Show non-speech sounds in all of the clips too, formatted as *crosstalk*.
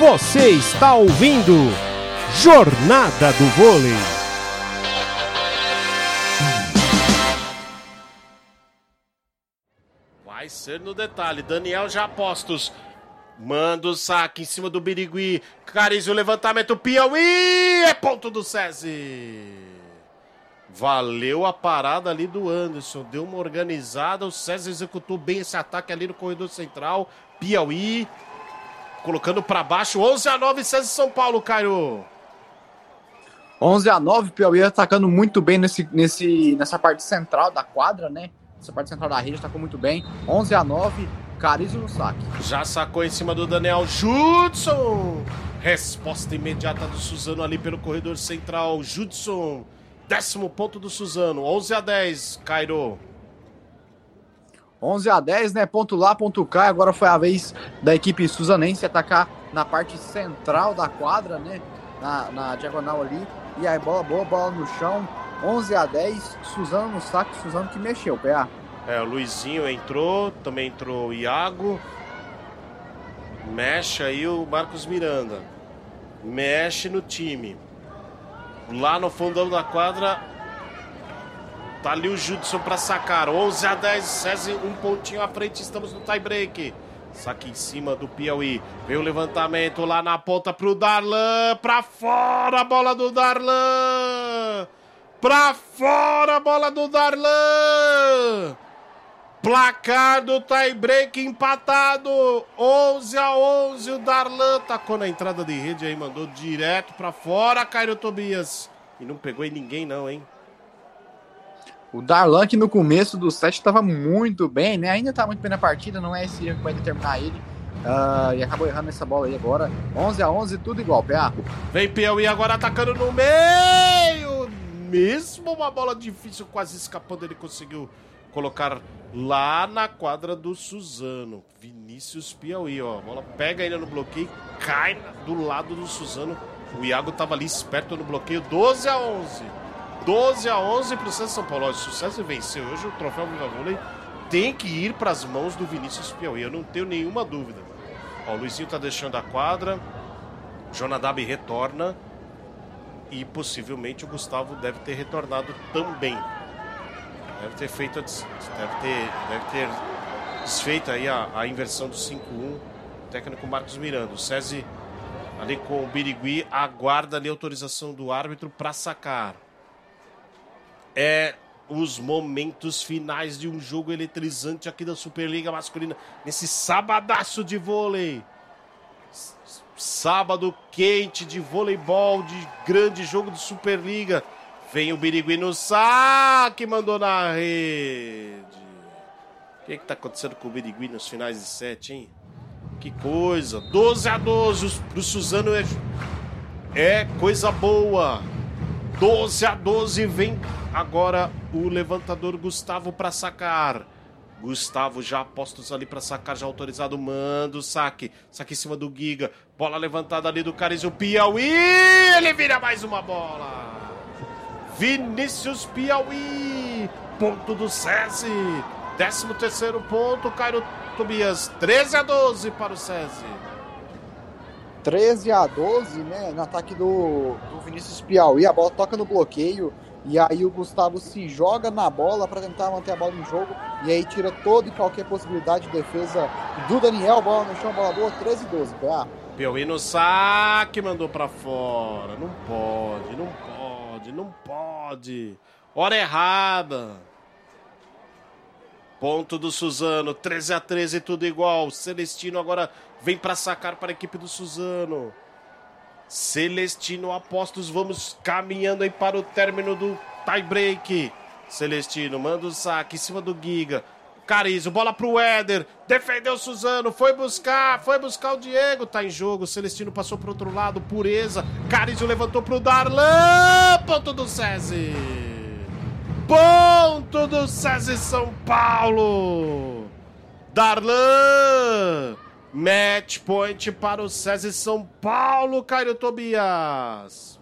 Você está ouvindo Jornada do Vôlei. Vai ser no detalhe. Daniel já postos. Manda o saque em cima do Birigui. Cariz o levantamento. Piauí! É ponto do SESI. Valeu a parada ali do Anderson. Deu uma organizada. O César executou bem esse ataque ali no corredor central. Piauí. Colocando para baixo. 11 a 9 César São Paulo, Caio. 11 a 9 Piauí atacando muito bem nesse, nesse, nessa parte central da quadra, né? Essa parte central da rede atacou muito bem. 11 a 9 Carizo no saque. Já sacou em cima do Daniel Judson. Resposta imediata do Suzano ali pelo corredor central. Judson. Décimo ponto do Suzano. 11 a 10, Cairo. 11 a 10, né? Ponto lá, ponto cá. Agora foi a vez da equipe suzanense atacar na parte central da quadra, né? Na, na diagonal ali. E aí, bola boa, bola no chão. 11 a 10. Suzano no saque. Suzano que mexeu, PA. É, o Luizinho entrou, também entrou o Iago. Mexe aí o Marcos Miranda. Mexe no time. Lá no fundão da quadra. Tá ali o Judson para sacar. 11 a 10, César um pontinho à frente. Estamos no tie break. Saque em cima do Piauí. Vem o levantamento lá na ponta pro Darlan. Pra fora a bola do Darlan. Pra fora a bola do Darlan. Placar do tie break empatado. 11 a 11. O Darlan tacou na entrada de rede aí, mandou direto pra fora, Cairo Tobias. E não pegou em ninguém, não, hein? O Darlan, que no começo do set estava muito bem, né? Ainda tá muito bem na partida, não é esse erro que vai determinar ele. Uh, e acabou errando essa bola aí agora. 11 a 11 tudo igual, PA. Vem Piauí agora atacando no meio. Mesmo uma bola difícil, quase escapando, ele conseguiu colocar lá na quadra do Suzano. Vinícius Piauí, ó. A bola pega ainda no bloqueio, cai do lado do Suzano. O Iago tava ali esperto no bloqueio. 12 a 11. 12 a 11 para o César São Paulo. O César vencer hoje, o troféu Viva Vôlei tem que ir para as mãos do Vinícius Piauí. Eu não tenho nenhuma dúvida. Ó, o Luizinho tá deixando a quadra. Jonadab retorna. E possivelmente o Gustavo deve ter retornado também. Deve ter feito, deve ter, deve ter desfeito aí a, a inversão do 5-1. Técnico Marcos Miranda. O César ali com o Birigui aguarda ali a autorização do árbitro para sacar. É os momentos finais de um jogo eletrizante aqui da Superliga Masculina nesse sabadaço de vôlei. Sábado quente de voleibol, de grande jogo de Superliga. Vem o Birigui no saque, mandou na rede. O que está acontecendo com o Birigui nos finais de sete, hein? Que coisa. 12 a 12 pro Suzano é, é coisa boa. 12 a 12 vem agora o levantador Gustavo para sacar. Gustavo já postos ali para sacar, já autorizado. Manda o saque. Saque em cima do Giga. Bola levantada ali do Carizio Piauí. Ele vira mais uma bola. Vinícius Piauí. Ponto do SESI. 13 terceiro ponto, Cairo Tobias. 13 a 12 para o SESI. 13 a 12, né? No ataque do, do Vinícius Piauí. A bola toca no bloqueio. E aí o Gustavo se joga na bola para tentar manter a bola em jogo. E aí tira toda e qualquer possibilidade de defesa do Daniel. Bola no chão, bola boa, 13 e 12, PA. Piauí no saque, mandou para fora. Não pode, não pode, não pode. Hora errada. Ponto do Suzano, 13 a 13, tudo igual. Celestino agora vem para sacar para a equipe do Suzano. Celestino Apostos, vamos caminhando aí para o término do tie break. Celestino manda o saque em cima do Giga. Carizo, bola pro Éder. Defendeu o Suzano, foi buscar, foi buscar o Diego. Tá em jogo. Celestino passou pro outro lado, pureza. Carizo levantou pro Darlan. Ponto do SESI. Ponto do SESI São Paulo. Darlan. Match point para o César São Paulo, Caio Tobias.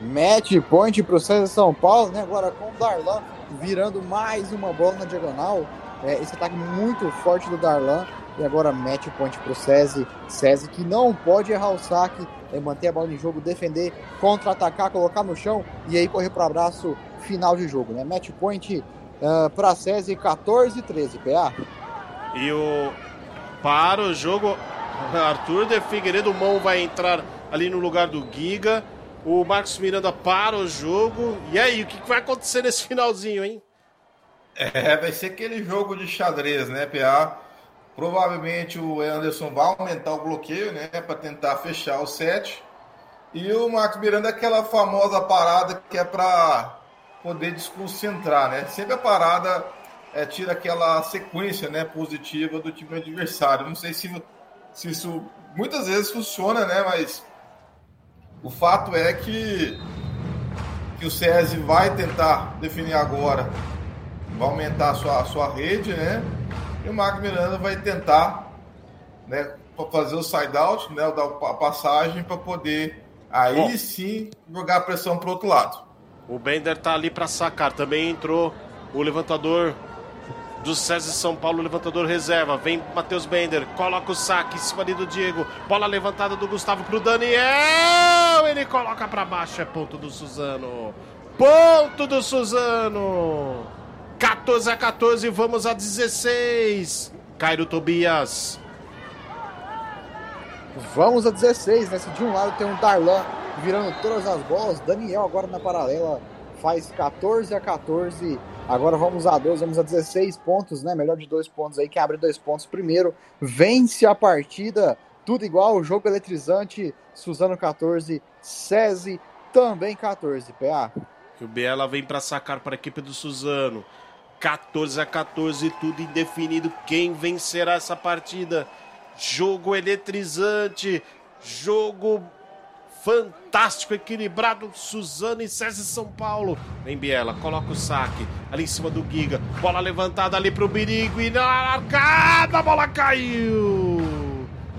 Match point para o César São Paulo, né? Agora com o Darlan virando mais uma bola na diagonal. É, esse ataque muito forte do Darlan. E agora o point pro SESI. SESI que não pode errar o saque, é manter a bola em jogo, defender, contra-atacar, colocar no chão e aí correr para abraço final de jogo, né? Match point uh, para SESI 14 13, PA. E o para o jogo *laughs* Arthur de Figueiredo Mão vai entrar ali no lugar do Giga. O Marcos Miranda para o jogo. E aí, o que vai acontecer nesse finalzinho, hein? É, vai ser aquele jogo de xadrez, né, PA? Provavelmente o Anderson vai aumentar o bloqueio, né, para tentar fechar o set. E o Marcos Miranda aquela famosa parada que é para poder desconcentrar, né? Sempre a parada é, tira aquela sequência, né, positiva do time adversário. Não sei se, se isso muitas vezes funciona, né, mas o fato é que que o SESI vai tentar definir agora vai aumentar a sua, a sua rede, né? E o Marco Miranda vai tentar né, fazer o side-out, né, dar a passagem para poder aí Bom, sim jogar a pressão para o outro lado. O Bender tá ali para sacar. Também entrou o levantador do César São Paulo, levantador reserva. Vem Matheus Bender, coloca o saque em cima ali do Diego. Bola levantada do Gustavo pro Daniel. Ele coloca para baixo. É ponto do Suzano. Ponto do Suzano. 14 a 14, vamos a 16. Cairo Tobias. Vamos a 16, né? Se de um lado tem um Darlan virando todas as bolas, Daniel agora na paralela faz 14 a 14. Agora vamos a 12, vamos a 16 pontos, né? Melhor de dois pontos aí, quem abre dois pontos primeiro vence a partida. Tudo igual, jogo eletrizante. Suzano 14, SESI também 14, PA. O Biela vem para sacar para a equipe do Suzano. 14 a 14, tudo indefinido. Quem vencerá essa partida? Jogo eletrizante, jogo fantástico, equilibrado. Suzano e César São Paulo. Vem Biela, coloca o saque ali em cima do Giga. Bola levantada ali pro Birigui. Na largada, a bola caiu.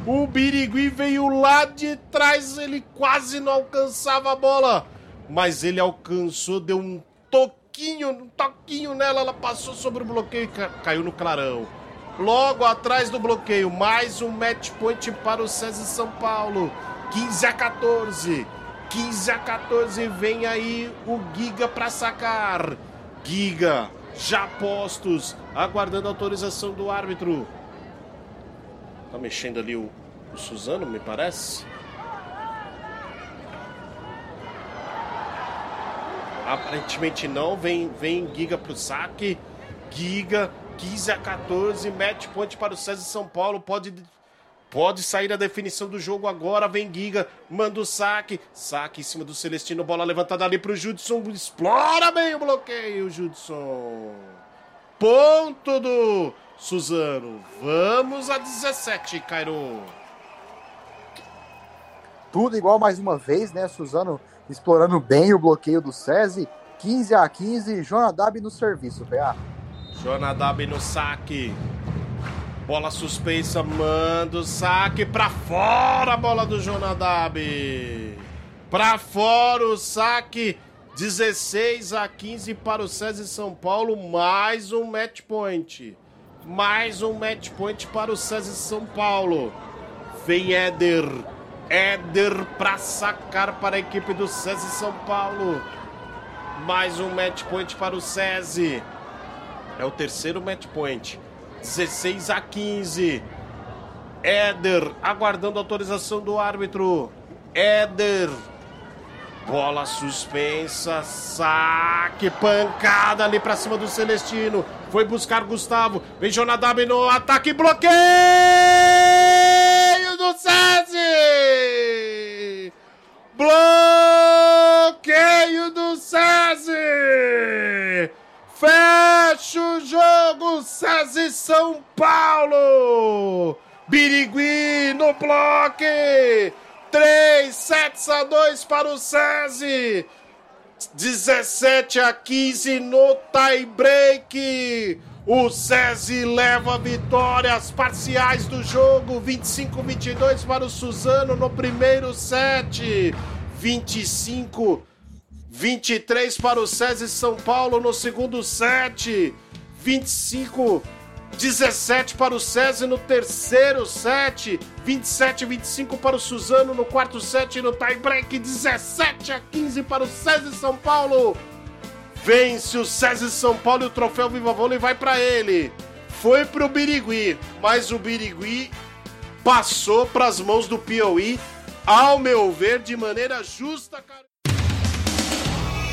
O Birigui veio lá de trás, ele quase não alcançava a bola. Mas ele alcançou, deu um toquinho, um toquinho nela, ela passou sobre o bloqueio e caiu no clarão. Logo atrás do bloqueio, mais um match point para o César São Paulo. 15 a 14. 15 a 14, vem aí o Giga para sacar. Giga, já postos, aguardando a autorização do árbitro. Tá mexendo ali o, o Suzano, me parece. Aparentemente não. Vem, vem Giga pro saque. Giga, 15 a 14. Match point para o César São Paulo. Pode, pode sair a definição do jogo agora. Vem Giga, manda o saque. Saque em cima do Celestino. Bola levantada ali pro Judson. Explora bem o bloqueio, Judson. Ponto do Suzano. Vamos a 17, Cairo. Tudo igual mais uma vez, né? Suzano explorando bem o bloqueio do SESI. 15 a 15, Jonadab no serviço, PA. Jonadab no saque. Bola suspensa, manda o saque pra fora a bola do Jonadab. Pra fora o saque. 16 a 15 para o César São Paulo, mais um match point. Mais um match point para o César São Paulo. Vem Éder Éder para sacar para a equipe do SESI São Paulo. Mais um match point para o SESI. É o terceiro match point. 16 a 15. Éder aguardando autorização do árbitro. Éder. Bola suspensa, saque, pancada ali para cima do Celestino. Foi buscar Gustavo. Vem Jonadab no ataque, bloqueio! do SESI! Bloqueio Fecha o jogo, SESI São Paulo! Birigui no bloque! 3 sets a 2 para o SESI! 17 a 15 no tie break! O SESI leva vitórias parciais do jogo, 25-22 para o Suzano no primeiro set, 25 23 para o SESI São Paulo no segundo set, 25 17 para o César no terceiro set, 27 a 25 para o Suzano no quarto set no tie break, 17 a 15 para o César São Paulo. Vence o César São Paulo e o troféu Viva Vôlei vai para ele. Foi pro Birigui, mas o Birigui passou para as mãos do Piauí, ao meu ver, de maneira justa, cara.